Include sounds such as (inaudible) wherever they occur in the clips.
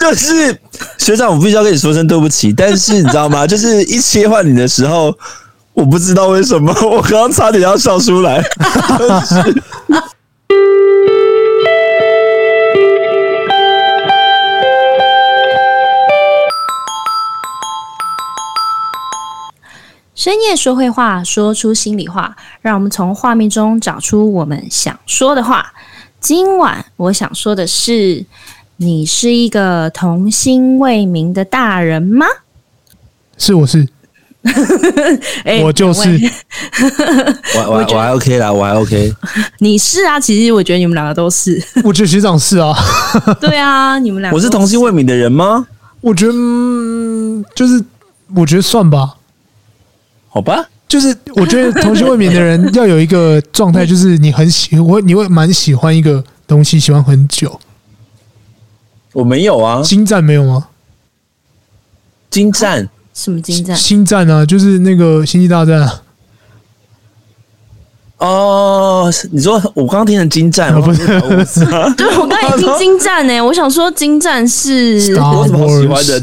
就是学长，我必须要跟你说声对不起。但是你知道吗？(laughs) 就是一切换你的时候，我不知道为什么，(laughs) 我刚刚差点要笑出来。(laughs) 深夜说会话，说出心里话，让我们从画面中找出我们想说的话。今晚我想说的是。你是一个童心未泯的大人吗？是，我是，欸、(laughs) 我就是，(laughs) 我我我还 OK 啦，我还 OK。(laughs) 你是啊，其实我觉得你们两个都是。我觉得学长是啊，对啊，你们俩。我是童心未泯的人吗？我觉得、嗯、就是，我觉得算吧。好吧，就是我觉得童心未泯的人要有一个状态，就是你很喜我，你会蛮喜欢一个东西，喜欢很久。我没有啊，星战没有吗？星战什么星战？星战啊，就是那个星际大战啊。哦，你说我刚刚听成金战，(laughs) 不是？(laughs) 对，我刚才听精湛呢，我想说精湛是 (laughs) 我怎么喜欢的？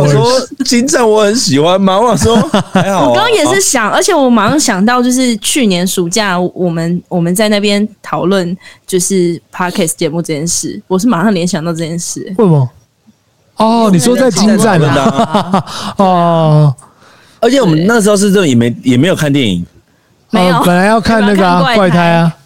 我说精湛我很喜欢吗？我想说还好。我刚刚也是想，而且我马上想到，就是去年暑假我们我们在那边讨论就是 Podcast 节目这件事，我是马上联想到这件事。为什么？哦，你说在精湛的哦，而且我们那时候是这也没也没有看电影。没有，本来要看那个、(laughs) 啊、怪胎，怪胎啊，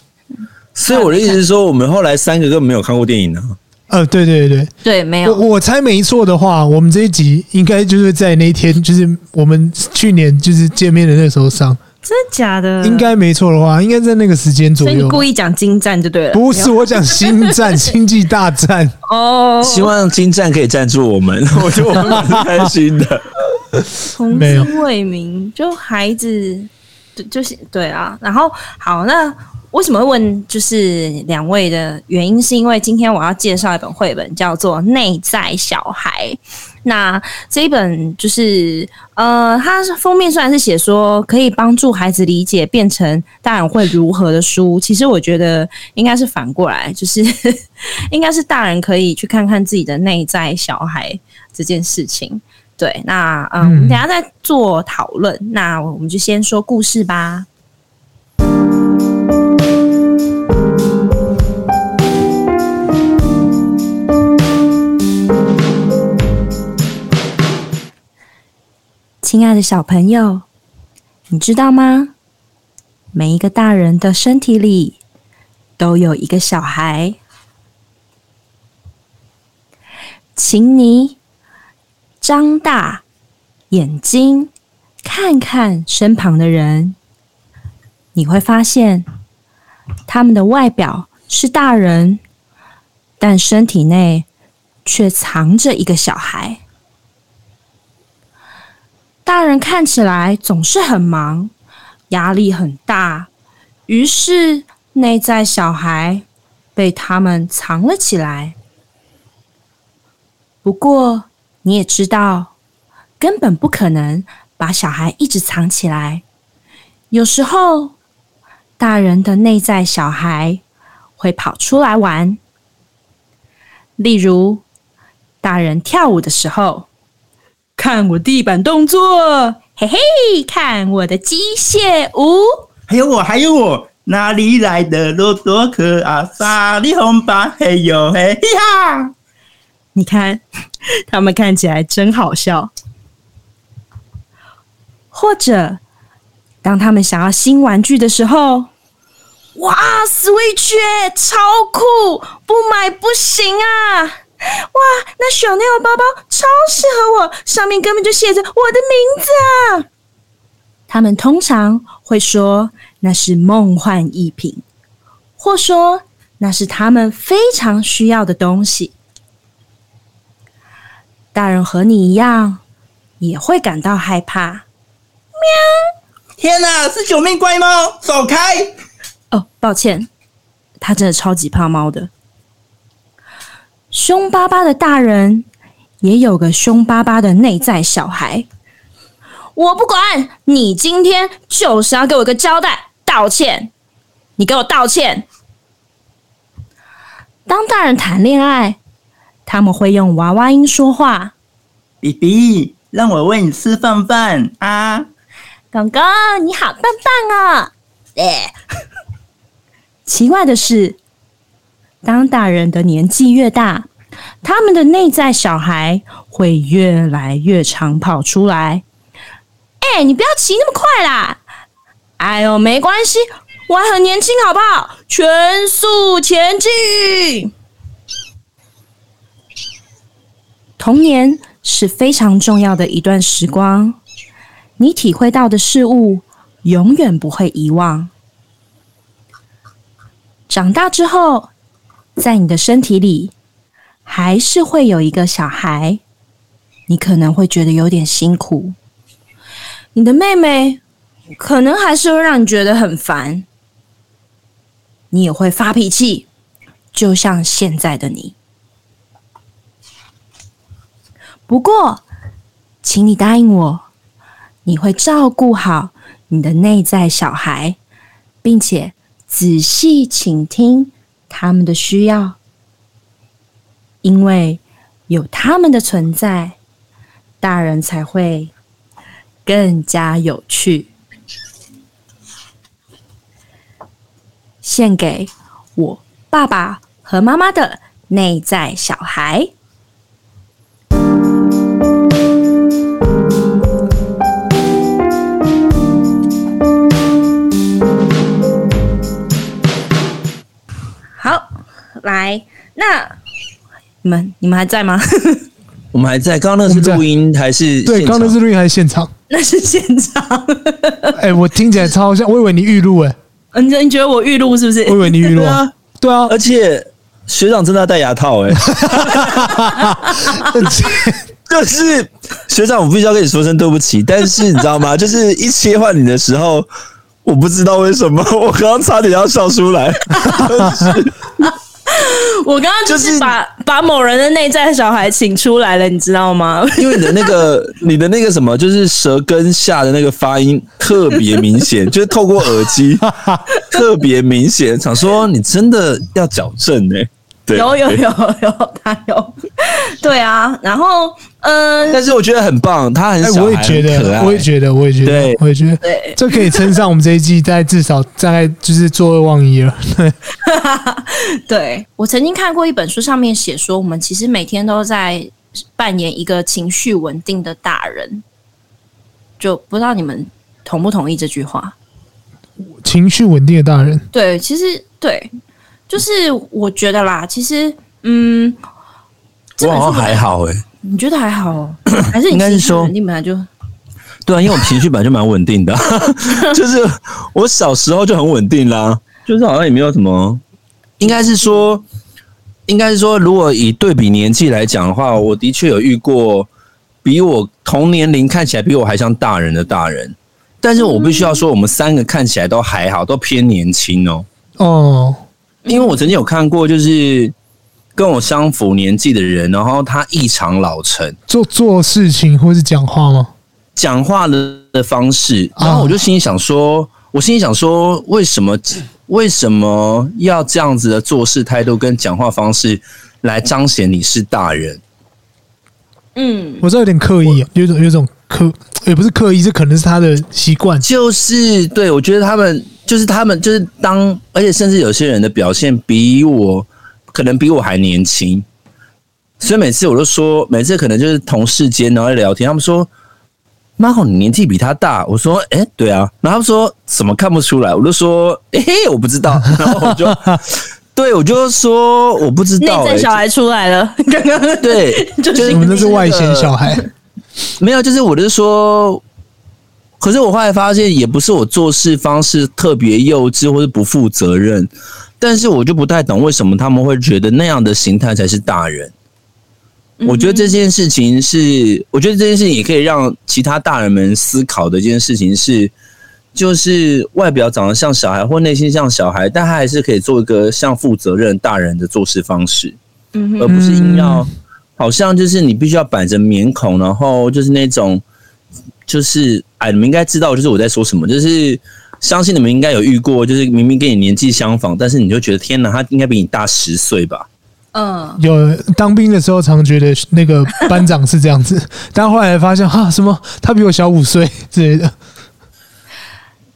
所以我的意思是说，我们后来三个根本没有看过电影呢。呃，对对对对，没有。我我猜没错的话，我们这一集应该就是在那一天，就是我们去年就是见面的那时候上。真的假的？应该没错的话，应该在那个时间左右。所以你故意讲精战就对了。不是我讲星战，(laughs) 星际大战。哦，希望精战可以赞助我们，(laughs) 我觉得我们蛮开心的。童心未明，就孩子。对，就是对啊。然后好，那为什么会问就是两位的原因，是因为今天我要介绍一本绘本，叫做《内在小孩》。那这一本就是呃，它封面虽然是写说可以帮助孩子理解变成大人会如何的书，其实我觉得应该是反过来，就是 (laughs) 应该是大人可以去看看自己的内在小孩这件事情。对，那嗯，我们等下再做讨论。嗯、那我们就先说故事吧。亲爱的小朋友，你知道吗？每一个大人的身体里都有一个小孩，请你。张大眼睛，看看身旁的人，你会发现，他们的外表是大人，但身体内却藏着一个小孩。大人看起来总是很忙，压力很大，于是内在小孩被他们藏了起来。不过，你也知道，根本不可能把小孩一直藏起来。有时候，大人的内在小孩会跑出来玩。例如，大人跳舞的时候，看我地板动作，嘿嘿，看我的机械舞。还有我，还有我，哪里来的骆驼壳啊？沙里红吧，嘿呦嘿嘿哈！你看，他们看起来真好笑。或者，当他们想要新玩具的时候，哇，Switch 超酷，不买不行啊！哇，那 Chanel 包包超适合我，上面根本就写着我的名字啊！他们通常会说那是梦幻一品，或说那是他们非常需要的东西。大人和你一样，也会感到害怕。喵！天哪，是九命怪猫，走开！哦，抱歉，它真的超级怕猫的。凶巴巴的大人也有个凶巴巴的内在小孩。我不管，你今天就是要给我一个交代，道歉。你给我道歉。当大人谈恋爱。他们会用娃娃音说话。比比，让我喂你吃饭饭啊！狗狗，你好棒棒哦！哎，奇怪的是，当大人的年纪越大，他们的内在小孩会越来越常跑出来。哎，你不要骑那么快啦！哎呦，没关系，我还很年轻，好不好？全速前进。童年是非常重要的一段时光，你体会到的事物永远不会遗忘。长大之后，在你的身体里还是会有一个小孩，你可能会觉得有点辛苦。你的妹妹可能还是会让你觉得很烦，你也会发脾气，就像现在的你。不过，请你答应我，你会照顾好你的内在小孩，并且仔细倾听他们的需要，因为有他们的存在，大人才会更加有趣。献给我爸爸和妈妈的内在小孩。来，那你们你们还在吗？(laughs) 我们还在。刚刚那是录音还是？对，刚刚那是录音还是现场？那是现场。(laughs) 哎、欸，我听起来超像，我以为你预录哎。(laughs) 你你觉得我预录是不是？我以为你预录啊。对啊，而且学长真的要戴牙套哎。就是学长，我必须要跟你说声对不起。但是你知道吗？就是一切换你的时候，我不知道为什么，我刚刚差点要笑出来。(laughs) 我刚刚就是把、就是、把某人的内在小孩请出来了，你知道吗？(laughs) 因为你的那个 (laughs) 你的那个什么，就是舌根下的那个发音特别明显，就是透过耳机特别明显。想说你真的要矫正呢、欸？对，有有有有，他有。对啊，然后嗯，但是我觉得很棒，他很小，我也觉得，我也觉得，我也觉得，我也觉得，对，这可以称上我们这一季在至少大概就是坐二望一了。(laughs) 对，对我曾经看过一本书，上面写说，我们其实每天都在扮演一个情绪稳定的大人，就不知道你们同不同意这句话？情绪稳定的大人，对，其实对。就是我觉得啦，其实嗯，我好像还好哎、欸，你觉得还好、喔？(coughs) 还是你应该是说你本来就对啊，因为我情绪本来就蛮稳定的，(laughs) 就是我小时候就很稳定啦，就是好像也没有什么，应该是说，应该是说，如果以对比年纪来讲的话，我的确有遇过比我同年龄看起来比我还像大人的大人，但是我必须要说，我们三个看起来都还好，都偏年轻哦、喔。哦。因为我曾经有看过，就是跟我相符年纪的人，然后他异常老成，做做事情或是讲话吗？讲话的的方式，然后我就心里想说，我心里想说，为什么为什么要这样子的做事态度跟讲话方式来彰显你是大人？嗯，我知道有点刻意，有种有种刻，也不是刻意，这可能是他的习惯。就是对，我觉得他们。就是他们，就是当，而且甚至有些人的表现比我可能比我还年轻，所以每次我都说，每次可能就是同事间然后聊天，他们说：“Marco，你年纪比他大。”我说：“哎，对啊。”然后他们说：“怎么看不出来？”我就说：“哎嘿，我不知道。(laughs) ”然后我就对我就说：“我不知道。”内在小孩出来了，刚刚对，(laughs) 就是你们都是外显小孩，没有，就是我就说。可是我后来发现，也不是我做事方式特别幼稚或是不负责任，但是我就不太懂为什么他们会觉得那样的形态才是大人。我觉得这件事情是，我觉得这件事情也可以让其他大人们思考的一件事情是，就是外表长得像小孩或内心像小孩，但他还是可以做一个像负责任大人的做事方式，而不是硬要好像就是你必须要板着面孔，然后就是那种。就是哎，你们应该知道，就是我在说什么。就是相信你们应该有遇过，就是明明跟你年纪相仿，但是你就觉得天哪，他应该比你大十岁吧？嗯，有当兵的时候，常觉得那个班长是这样子，但后来发现哈，什么他比我小五岁之类的。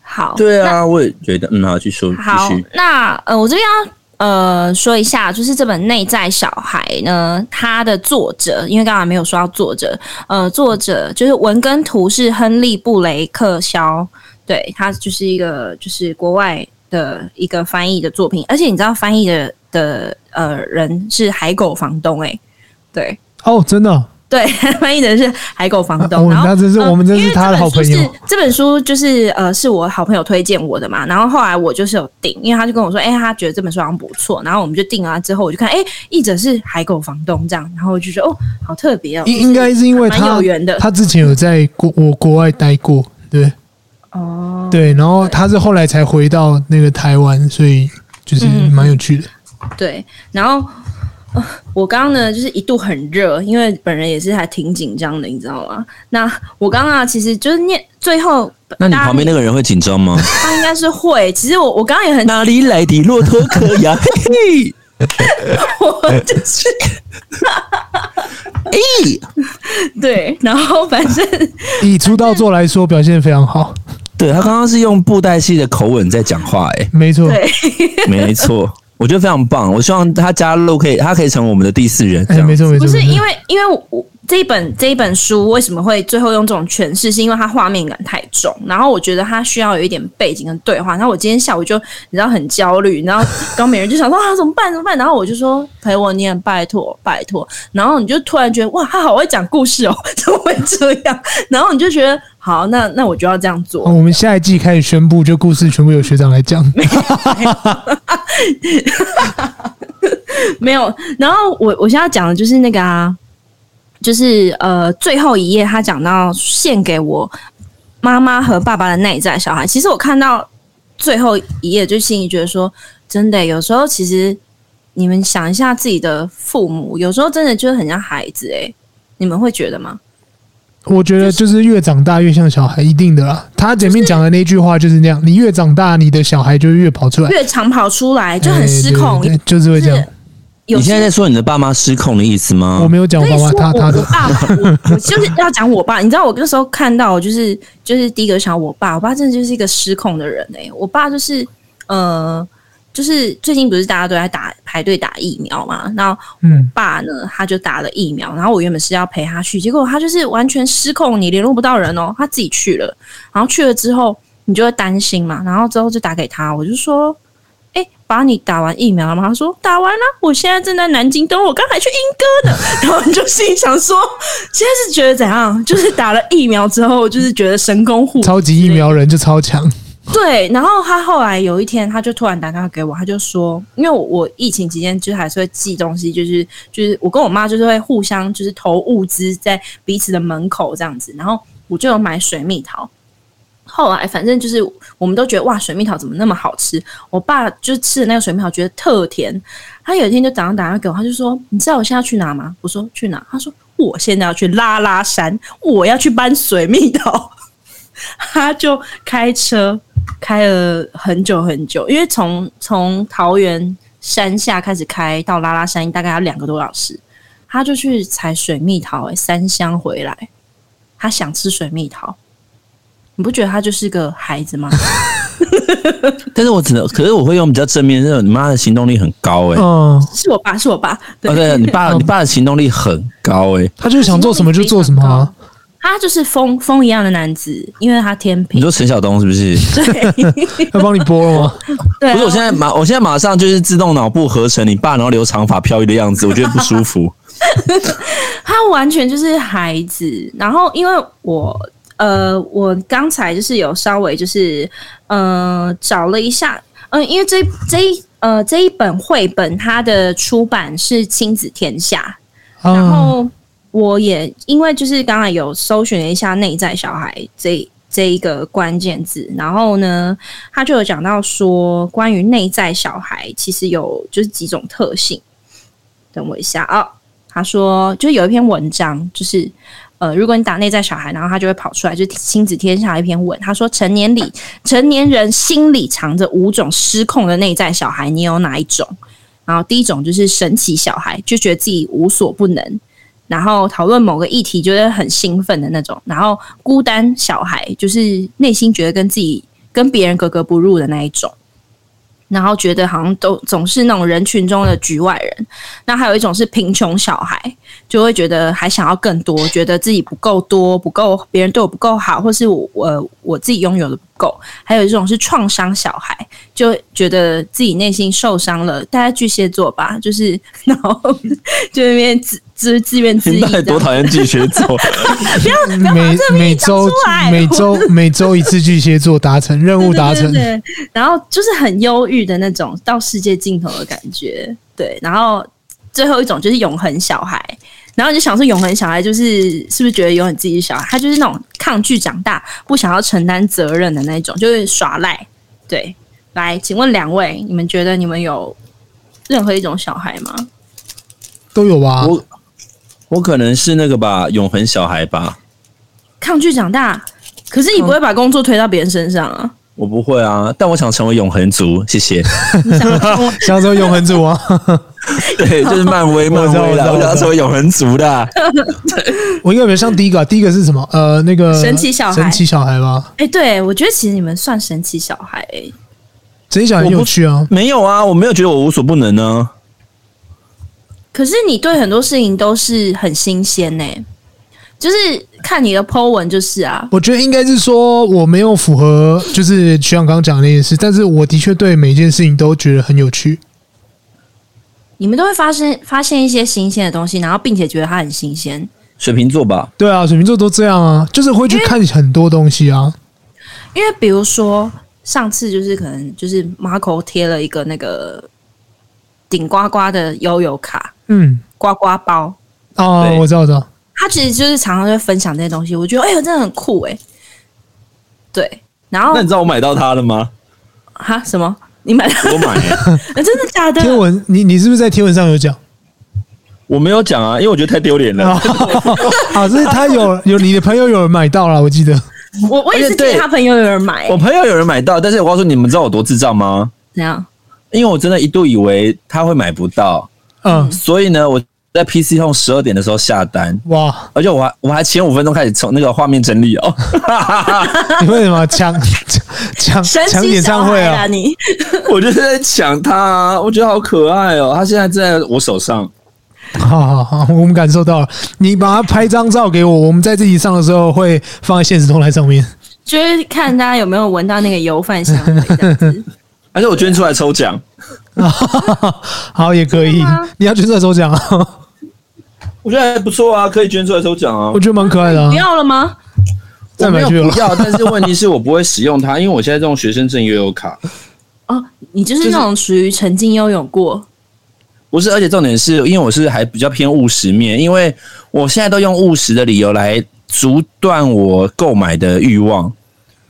好，对啊，我也觉得，嗯，好，继续，好，那呃，我这边要呃说一下，就是这本《内在小孩》呢，它的作者，因为刚才没有说到作者，呃，作者就是文跟图是亨利布雷克肖，对，他就是一个就是国外的一个翻译的作品，而且你知道翻译的的呃人是海狗房东哎、对，哦，真的。对，(laughs) 翻译的是海狗房东，哦、然后那真是我们真是他的好朋友。是这本书就是呃，是我好朋友推荐我的嘛，然后后来我就是有订，因为他就跟我说，哎、欸，他觉得这本书好像不错，然后我们就订了。之后我就看，哎、欸，译者是海狗房东这样，然后我就觉得哦，好特别哦。应应该是因为他有缘的，他之前有在国我国外待过，对，哦，对，然后他是后来才回到那个台湾，所以就是蛮有趣的。嗯、对，然后。我刚刚呢，就是一度很热，因为本人也是还挺紧张的，你知道吗？那我刚刚啊，其实就是念最后，那你旁边那个人会紧张吗？他应该是会。其实我我刚刚也很哪里来的骆驼壳呀？嘿嘿，(laughs) 我就是，(laughs) 哎，对，然后反正 (laughs) 以出道作来说，表现非常好。对，他刚刚是用布袋戏的口吻在讲话，哎，没错，对，没错。我觉得非常棒，我希望他加入可以，他可以成为我们的第四人。哎，没错没错，不是因为因为我这一本这一本书为什么会最后用这种诠释，是因为它画面感太重，然后我觉得它需要有一点背景跟对话。然后我今天下午就你知道很焦虑，然后高美人就想说啊怎么办怎么办？然后我就说陪我念，拜托拜托。然后你就突然觉得哇，他好会讲故事哦，(laughs) 怎么会这样？然后你就觉得。好，那那我就要这样做。我们下一季开始宣布，就故事全部由学长来讲。(laughs) 没有。然后我我现在讲的就是那个啊，就是呃最后一页，他讲到献给我妈妈和爸爸的内在小孩。其实我看到最后一页，就心里觉得说，真的，有时候其实你们想一下自己的父母，有时候真的就是很像孩子诶，你们会觉得吗？我觉得就是越长大越像小孩，一定的啦。他前面讲的那句话就是那样，你越长大，你的小孩就越跑出来，越常跑出来，就很失控，就是会这样。你现在在说你的爸妈失控的意思吗？我没有讲我爸妈，他他的爸爸，我我 (laughs) 就是要讲我爸。你知道我那时候看到，就是就是第一个想我爸，我爸真的就是一个失控的人哎、欸，我爸就是呃。就是最近不是大家都在打排队打疫苗嘛？然后我爸呢，他就打了疫苗。然后我原本是要陪他去，结果他就是完全失控，你联络不到人哦，他自己去了。然后去了之后，你就会担心嘛。然后之后就打给他，我就说：“哎，爸，你打完疫苗了吗？”他说：“打完了，我现在正在南京等我，刚才去英歌呢。(laughs) ”然后你就心里想说：“现在是觉得怎样？就是打了疫苗之后，就是觉得神功护超级疫苗人就超强。”对，然后他后来有一天，他就突然打电话给我，他就说，因为我，我疫情期间就还是会寄东西，就是就是我跟我妈就是会互相就是投物资在彼此的门口这样子，然后我就有买水蜜桃。后来反正就是我们都觉得哇，水蜜桃怎么那么好吃？我爸就吃的那个水蜜桃觉得特甜。他有一天就早上打电话给我，他就说：“你知道我现在要去哪吗？”我说：“去哪？”他说：“我现在要去拉拉山，我要去搬水蜜桃。” (laughs) 他就开车。开了很久很久，因为从从桃园山下开始开到拉拉山，大概要两个多小时。他就去采水蜜桃，欸，三箱回来。他想吃水蜜桃，你不觉得他就是个孩子吗？(laughs) 但是我只能，可是我会用比较正面，那种你妈的行动力很高，欸，哎，是我爸，是我爸。对，哦，对，你爸，(laughs) 你爸的行动力很高，欸，哎，他就是想做什么就做什么啊。他就是风风一样的男子，因为他天平。你说陈晓东是不是？对，(laughs) 要帮你播了吗？对、啊，不是，我现在马，我现在马上就是自动脑部合成你爸，然后留长发飘逸的样子，我觉得不舒服。他完全就是孩子，然后因为我呃，我刚才就是有稍微就是呃找了一下，嗯、呃，因为这这一呃这一本绘本，它的出版是亲子天下，然后。嗯我也因为就是刚才有搜寻了一下“内在小孩”这这一个关键字，然后呢，他就有讲到说，关于内在小孩其实有就是几种特性。等我一下啊、哦，他说就有一篇文章，就是呃，如果你打“内在小孩”，然后他就会跑出来，就是亲子天下一篇文。他说，成年里 (laughs) 成年人心里藏着五种失控的内在小孩，你有哪一种？然后第一种就是神奇小孩，就觉得自己无所不能，然后讨论某个议题觉得很兴奋的那种。然后孤单小孩就是内心觉得跟自己跟别人格格不入的那一种。然后觉得好像都总是那种人群中的局外人，那还有一种是贫穷小孩，就会觉得还想要更多，觉得自己不够多，不够别人对我不够好，或是我我我自己拥有的不够。还有一种是创伤小孩，就觉得自己内心受伤了。大家巨蟹座吧，就是 (laughs) 然后就那边自自自怨自艾。多讨厌巨蟹座！(laughs) 不要每每周每周每周一次巨蟹座达成任务达成，对然后就是很忧郁的那种到世界尽头的感觉。对，然后最后一种就是永恒小孩。然后你就想说，永恒小孩就是是不是觉得永远自己是小孩？他就是那种抗拒长大、不想要承担责任的那种，就是耍赖。对，来，请问两位，你们觉得你们有任何一种小孩吗？都有吧。我我可能是那个吧，永恒小孩吧。抗拒长大，可是你不会把工作推到别人身上啊？嗯、我不会啊，但我想成为永恒族。谢谢。(laughs) 想成为永恒族啊？(laughs) 对，就是漫威，(laughs) 漫威的，我想要成为永恒族的。我应该比较像第一个，第一个是什么？呃，那个神奇小孩，神奇小孩吗？哎，对，我觉得其实你们算神奇小孩。神奇小孩很有趣啊？没有啊，我没有觉得我无所不能呢。可是你对很多事情都是很新鲜呢，就是看你的 po 文就是啊。我觉得应该是说我没有符合，就是徐阳刚刚讲的那件事，但是我的确对每一件事情都觉得很有趣。你们都会发现发现一些新鲜的东西，然后并且觉得它很新鲜。水瓶座吧？对啊，水瓶座都这样啊，就是会去看很多东西啊。因为比如说上次就是可能就是 Marco 贴了一个那个顶呱呱的悠游卡，嗯，呱呱包。哦，我知道，我知道。他其实就是常常在分享这些东西，我觉得哎呦，真的很酷哎。对，然后那你知道我买到它了吗？哈？什么？你买？我买、欸啊，真的假的？贴文，你你是不是在贴文上有讲？我没有讲啊，因为我觉得太丢脸了。好，所以他有有你的朋友有人买到了，我记得。(laughs) 我我也是听他朋友有人买，我朋友有人买到，但是我告诉你们，知道我多智障吗？怎样？因为我真的一度以为他会买不到，嗯，所以呢，我。在 PC 用十二点的时候下单哇，而且我还我还前五分钟开始从那个画面整理哦。(laughs) 你为什么抢抢抢演唱会啊？你 (laughs) 我就是在抢他，我觉得好可爱哦。他现在在我手上，(laughs) 好好好，我们感受到了。你把它拍张照给我，我们在这集上的时候会放在现实动态上面，就是看大家有没有闻到那个油饭香味。而且我捐出来抽奖，(laughs) 好也可以。你要捐出来抽奖啊？我觉得还不错啊，可以捐出来抽奖啊。我觉得蛮可爱的。啊。不要了吗？再买去了。不要，但是问题是我不会使用它，因为我现在这种学生证悠游卡。哦，你就是那种属于曾经拥有过。不是，而且重点是因为我是还比较偏务实面，因为我现在都用务实的理由来阻断我购买的欲望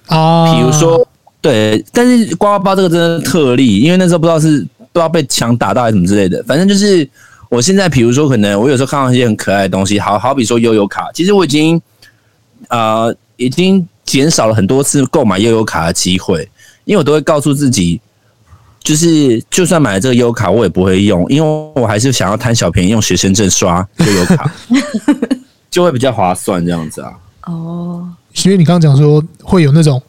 啊。比如说，对，但是刮刮包这个真的特例，因为那时候不知道是不知道被强打到还是什么之类的，反正就是。我现在比如说，可能我有时候看到一些很可爱的东西，好好比说悠悠卡，其实我已经呃已经减少了很多次购买悠悠卡的机会，因为我都会告诉自己，就是就算买了这个优卡，我也不会用，因为我还是想要贪小便宜，用学生证刷悠游卡，(laughs) 就会比较划算这样子啊。哦，因为你刚刚讲说会有那种。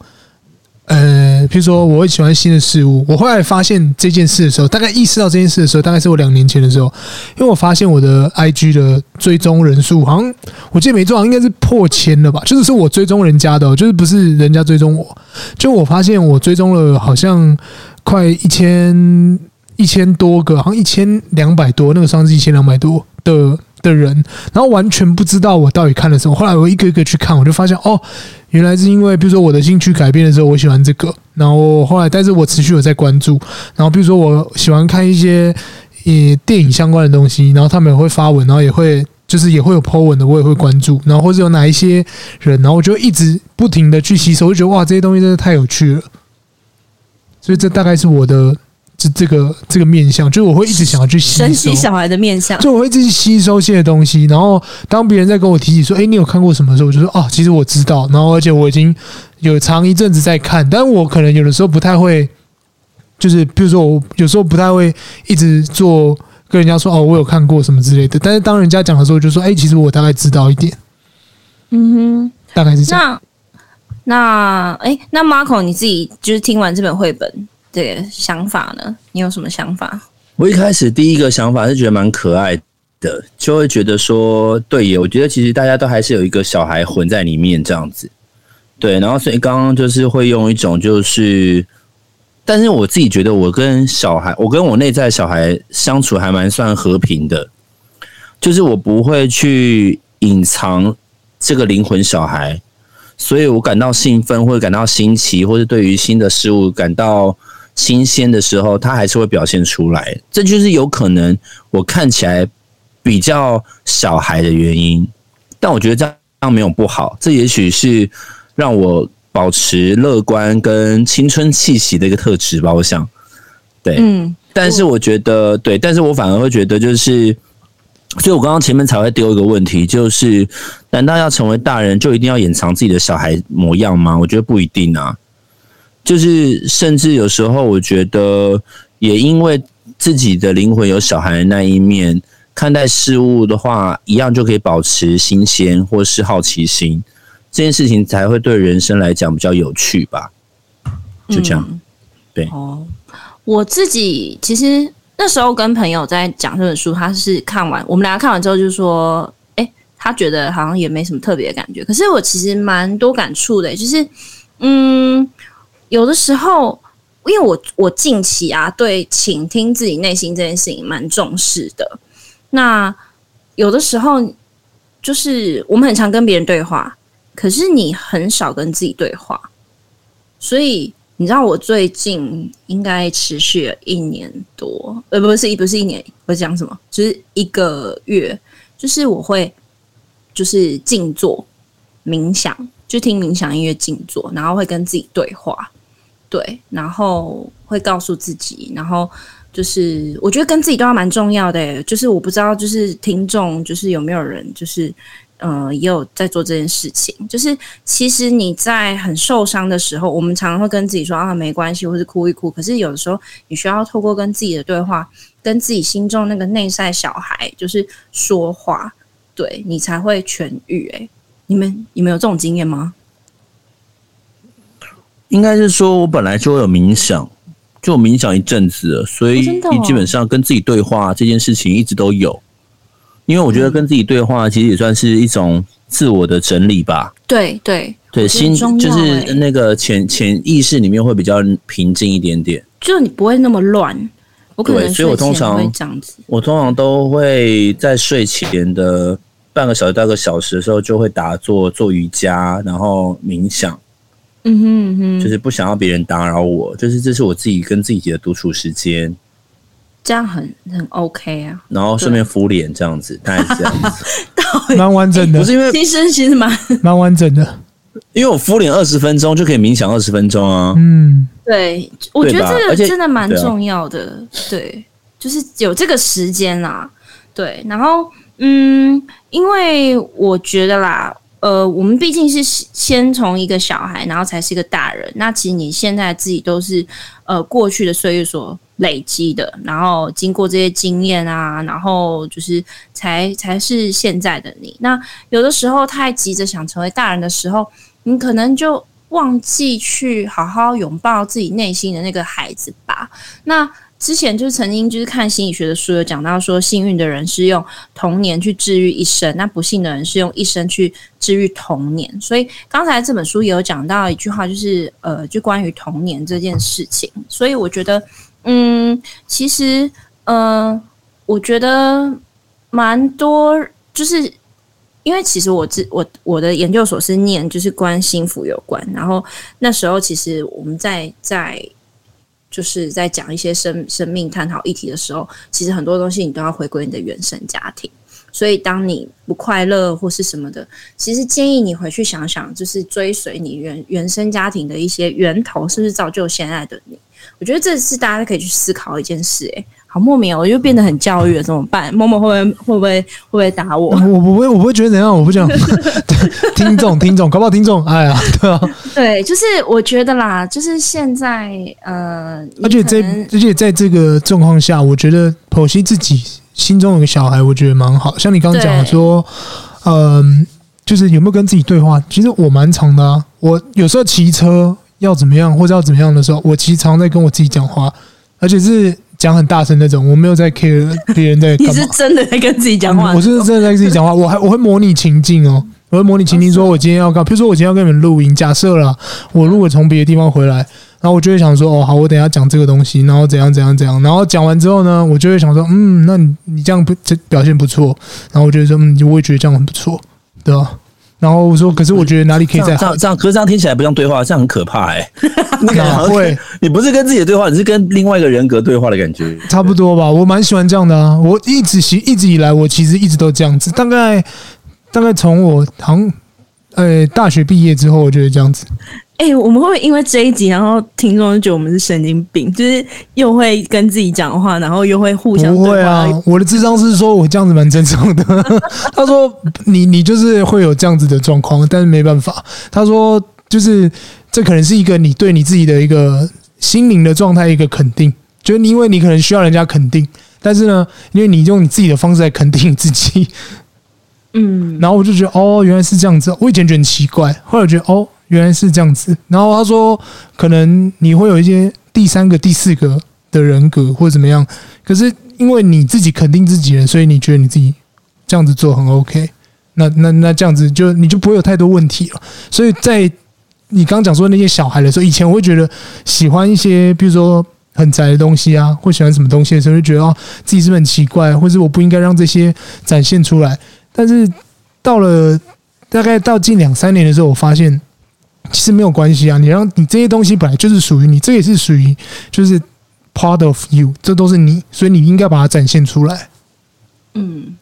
呃，譬如说，我会喜欢新的事物。我后来发现这件事的时候，大概意识到这件事的时候，大概是我两年前的时候，因为我发现我的 IG 的追踪人数好像我记得没错，应该是破千了吧？就是说我追踪人家的，就是不是人家追踪我。就我发现我追踪了好像快一千一千多个，好像一千两百多，那个上是一千两百多的。的人，然后完全不知道我到底看了什么。后来我一个一个去看，我就发现哦，原来是因为比如说我的兴趣改变的时候，我喜欢这个。然后后来，但是我持续有在关注。然后比如说我喜欢看一些呃电影相关的东西，然后他们也会发文，然后也会就是也会有 po 文的，我也会关注。然后或者有哪一些人，然后我就一直不停的去吸收，我就觉得哇，这些东西真的太有趣了。所以这大概是我的。这这个这个面相，就是我会一直想要去吸收神奇小孩的面相，就我会一直去吸收新的东西。然后当别人在跟我提起说：“哎，你有看过什么？”时候，我就说：“哦，其实我知道。”然后而且我已经有长一阵子在看，但我可能有的时候不太会就是比如说我有时候不太会一直做跟人家说哦，我有看过什么之类的。但是当人家讲的时候，就说哎，其实我大概知道一点。嗯哼，大概是这样。那那哎，那 Marco 你自己就是听完这本绘本的想法呢？你有什么想法？我一开始第一个想法是觉得蛮可爱的，就会觉得说，对耶，我觉得其实大家都还是有一个小孩魂在里面这样子。对，然后所以刚刚就是会用一种就是，但是我自己觉得我跟小孩，我跟我内在小孩相处还蛮算和平的，就是我不会去隐藏这个灵魂小孩，所以我感到兴奋或者感到新奇，或者对于新的事物感到新鲜的时候，他还是会表现出来。这就是有可能我看起来比较小孩的原因，但我觉得这样没有不好，这也许是。让我保持乐观跟青春气息的一个特质吧，我想，对，嗯，但是我觉得，对，但是我反而会觉得，就是，所以我刚刚前面才会丢一个问题，就是，难道要成为大人就一定要掩藏自己的小孩模样吗？我觉得不一定啊，就是，甚至有时候，我觉得，也因为自己的灵魂有小孩的那一面，看待事物的话，一样就可以保持新鲜或是好奇心。这件事情才会对人生来讲比较有趣吧，就这样。嗯、对哦，我自己其实那时候跟朋友在讲这本书，他是看完我们俩看完之后就说，哎，他觉得好像也没什么特别的感觉。可是我其实蛮多感触的，就是嗯，有的时候因为我我近期啊对倾听自己内心这件事情蛮重视的。那有的时候就是我们很常跟别人对话。可是你很少跟自己对话，所以你知道我最近应该持续了一年多，呃，不是一，不是一年，我讲什么？就是一个月，就是我会就是静坐冥想，就听冥想音乐静坐，然后会跟自己对话，对，然后会告诉自己，然后就是我觉得跟自己对话蛮重要的，就是我不知道，就是听众就是有没有人就是。呃，也有在做这件事情，就是其实你在很受伤的时候，我们常常会跟自己说啊，没关系，或是哭一哭。可是有的时候，你需要透过跟自己的对话，跟自己心中那个内在小孩，就是说话，对你才会痊愈。诶，你们你们有这种经验吗？应该是说我本来就有冥想，就冥想一阵子了，所以你基本上跟自己对话这件事情一直都有。因为我觉得跟自己对话，其实也算是一种自我的整理吧。对对对，心就是那个潜潜意识里面会比较平静一点点，就你不会那么乱。我可能，所以我通常会这样子，我通常都会在睡前的半个小时到一个小时的时候，就会打坐做瑜伽，然后冥想。嗯哼嗯哼，就是不想要别人打扰我，就是这是我自己跟自己的独处时间。这样很很 OK 啊，然后顺便敷脸这样子，大概是这样子，(laughs) 蛮完整的。不是因为其实其实蛮 (laughs) 蛮完整的，因为我敷脸二十分钟就可以冥想二十分钟啊。嗯，对，我觉得这个真的蛮重要的，对，对，就是有这个时间啦。对，然后嗯，因为我觉得啦。呃，我们毕竟是先从一个小孩，然后才是一个大人。那其实你现在自己都是呃过去的岁月所累积的，然后经过这些经验啊，然后就是才才是现在的你。那有的时候太急着想成为大人的时候，你可能就忘记去好好拥抱自己内心的那个孩子吧。那。之前就是曾经就是看心理学的书，有讲到说，幸运的人是用童年去治愈一生，那不幸的人是用一生去治愈童年。所以刚才这本书也有讲到一句话，就是呃，就关于童年这件事情。所以我觉得，嗯，其实，呃，我觉得蛮多，就是因为其实我自我我的研究所是念就是关幸福有关，然后那时候其实我们在在。就是在讲一些生生命探讨议题的时候，其实很多东西你都要回归你的原生家庭。所以当你不快乐或是什么的，其实建议你回去想想，就是追随你原原生家庭的一些源头，是不是造就现在的你？我觉得这是大家可以去思考一件事。诶，好莫名哦，我就变得很教育了，怎么办？默默会不会会不会会不会打我？我不会，我不会觉得怎样，我不讲。(laughs) 听众，听众，搞不好听众，哎呀，对啊，对，就是我觉得啦，就是现在，呃，而且在而且在这个状况下，我觉得剖析自己心中有个小孩，我觉得蛮好。像你刚刚讲说，嗯、呃，就是有没有跟自己对话？其实我蛮长的啊，我有时候骑车要怎么样，或者要怎么样的时候，我其实常在跟我自己讲话，而且是。讲很大声那种，我没有在 care 别人在 (laughs) 干嘛。你是真的在跟自己讲话？我是真的在跟自己讲话。我还我会模拟情境哦，我会模拟情境，说我今天要干，比如说我今天要跟你们录音。假设了我如果从别的地方回来，然后我就会想说，哦，好，我等一下讲这个东西，然后怎样怎样怎样。然后讲完之后呢，我就会想说，嗯，那你你这样不这表现不错。然后我觉得说，嗯，我也觉得这样很不错，对吧？然后我说，可是我觉得哪里可以再好？这样这样，可是这样听起来不像对话，这样很可怕哎、欸。(laughs) 哪会？你不是跟自己的对话，你是跟另外一个人格对话的感觉。差不多吧，我蛮喜欢这样的啊。我一直喜一直以来，我其实一直都这样子。大概大概从我好像呃大学毕业之后，我觉得这样子。哎、欸，我们会不会因为这一集，然后听众就觉得我们是神经病？就是又会跟自己讲话，然后又会互相对话。不会啊，我的智商是说我这样子蛮正常的。(laughs) 他说你你就是会有这样子的状况，但是没办法。他说就是这可能是一个你对你自己的一个心灵的状态一个肯定，就是因为你可能需要人家肯定，但是呢，因为你用你自己的方式来肯定你自己。嗯，然后我就觉得哦，原来是这样子。我以前觉得很奇怪，后来我觉得哦。原来是这样子，然后他说，可能你会有一些第三个、第四个的人格或者怎么样，可是因为你自己肯定自己了，所以你觉得你自己这样子做很 OK，那那那这样子就你就不会有太多问题了。所以在你刚讲说那些小孩的时候，以前我会觉得喜欢一些，比如说很宅的东西啊，或喜欢什么东西的时候，就觉得哦，自己是不是很奇怪，或者我不应该让这些展现出来。但是到了大概到近两三年的时候，我发现。其实没有关系啊，你让你这些东西本来就是属于你，这也是属于就是 part of you，这都是你，所以你应该把它展现出来。嗯，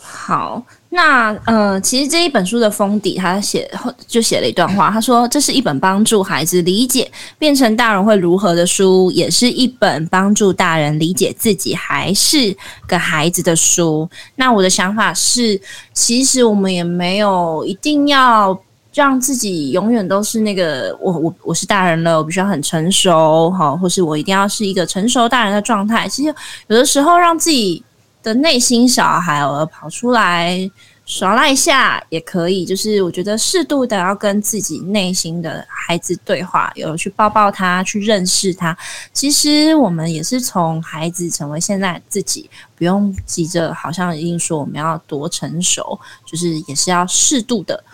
好，那呃，其实这一本书的封底，他写就写了一段话，他说：“这是一本帮助孩子理解变成大人会如何的书，也是一本帮助大人理解自己还是个孩子的书。”那我的想法是，其实我们也没有一定要。让自己永远都是那个我我我是大人了，我必须要很成熟哈，或是我一定要是一个成熟大人的状态。其实有的时候让自己的内心小孩偶尔跑出来耍赖一下也可以，就是我觉得适度的要跟自己内心的孩子对话，有去抱抱他，去认识他。其实我们也是从孩子成为现在自己，不用急着好像一定说我们要多成熟，就是也是要适度的。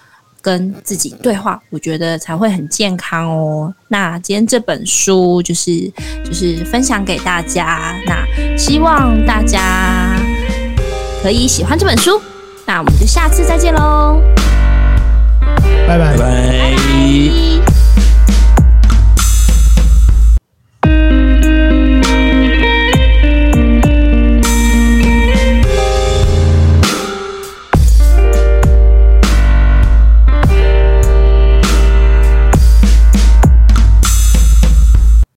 跟自己对话，我觉得才会很健康哦。那今天这本书就是就是分享给大家，那希望大家可以喜欢这本书，那我们就下次再见喽，拜。拜拜。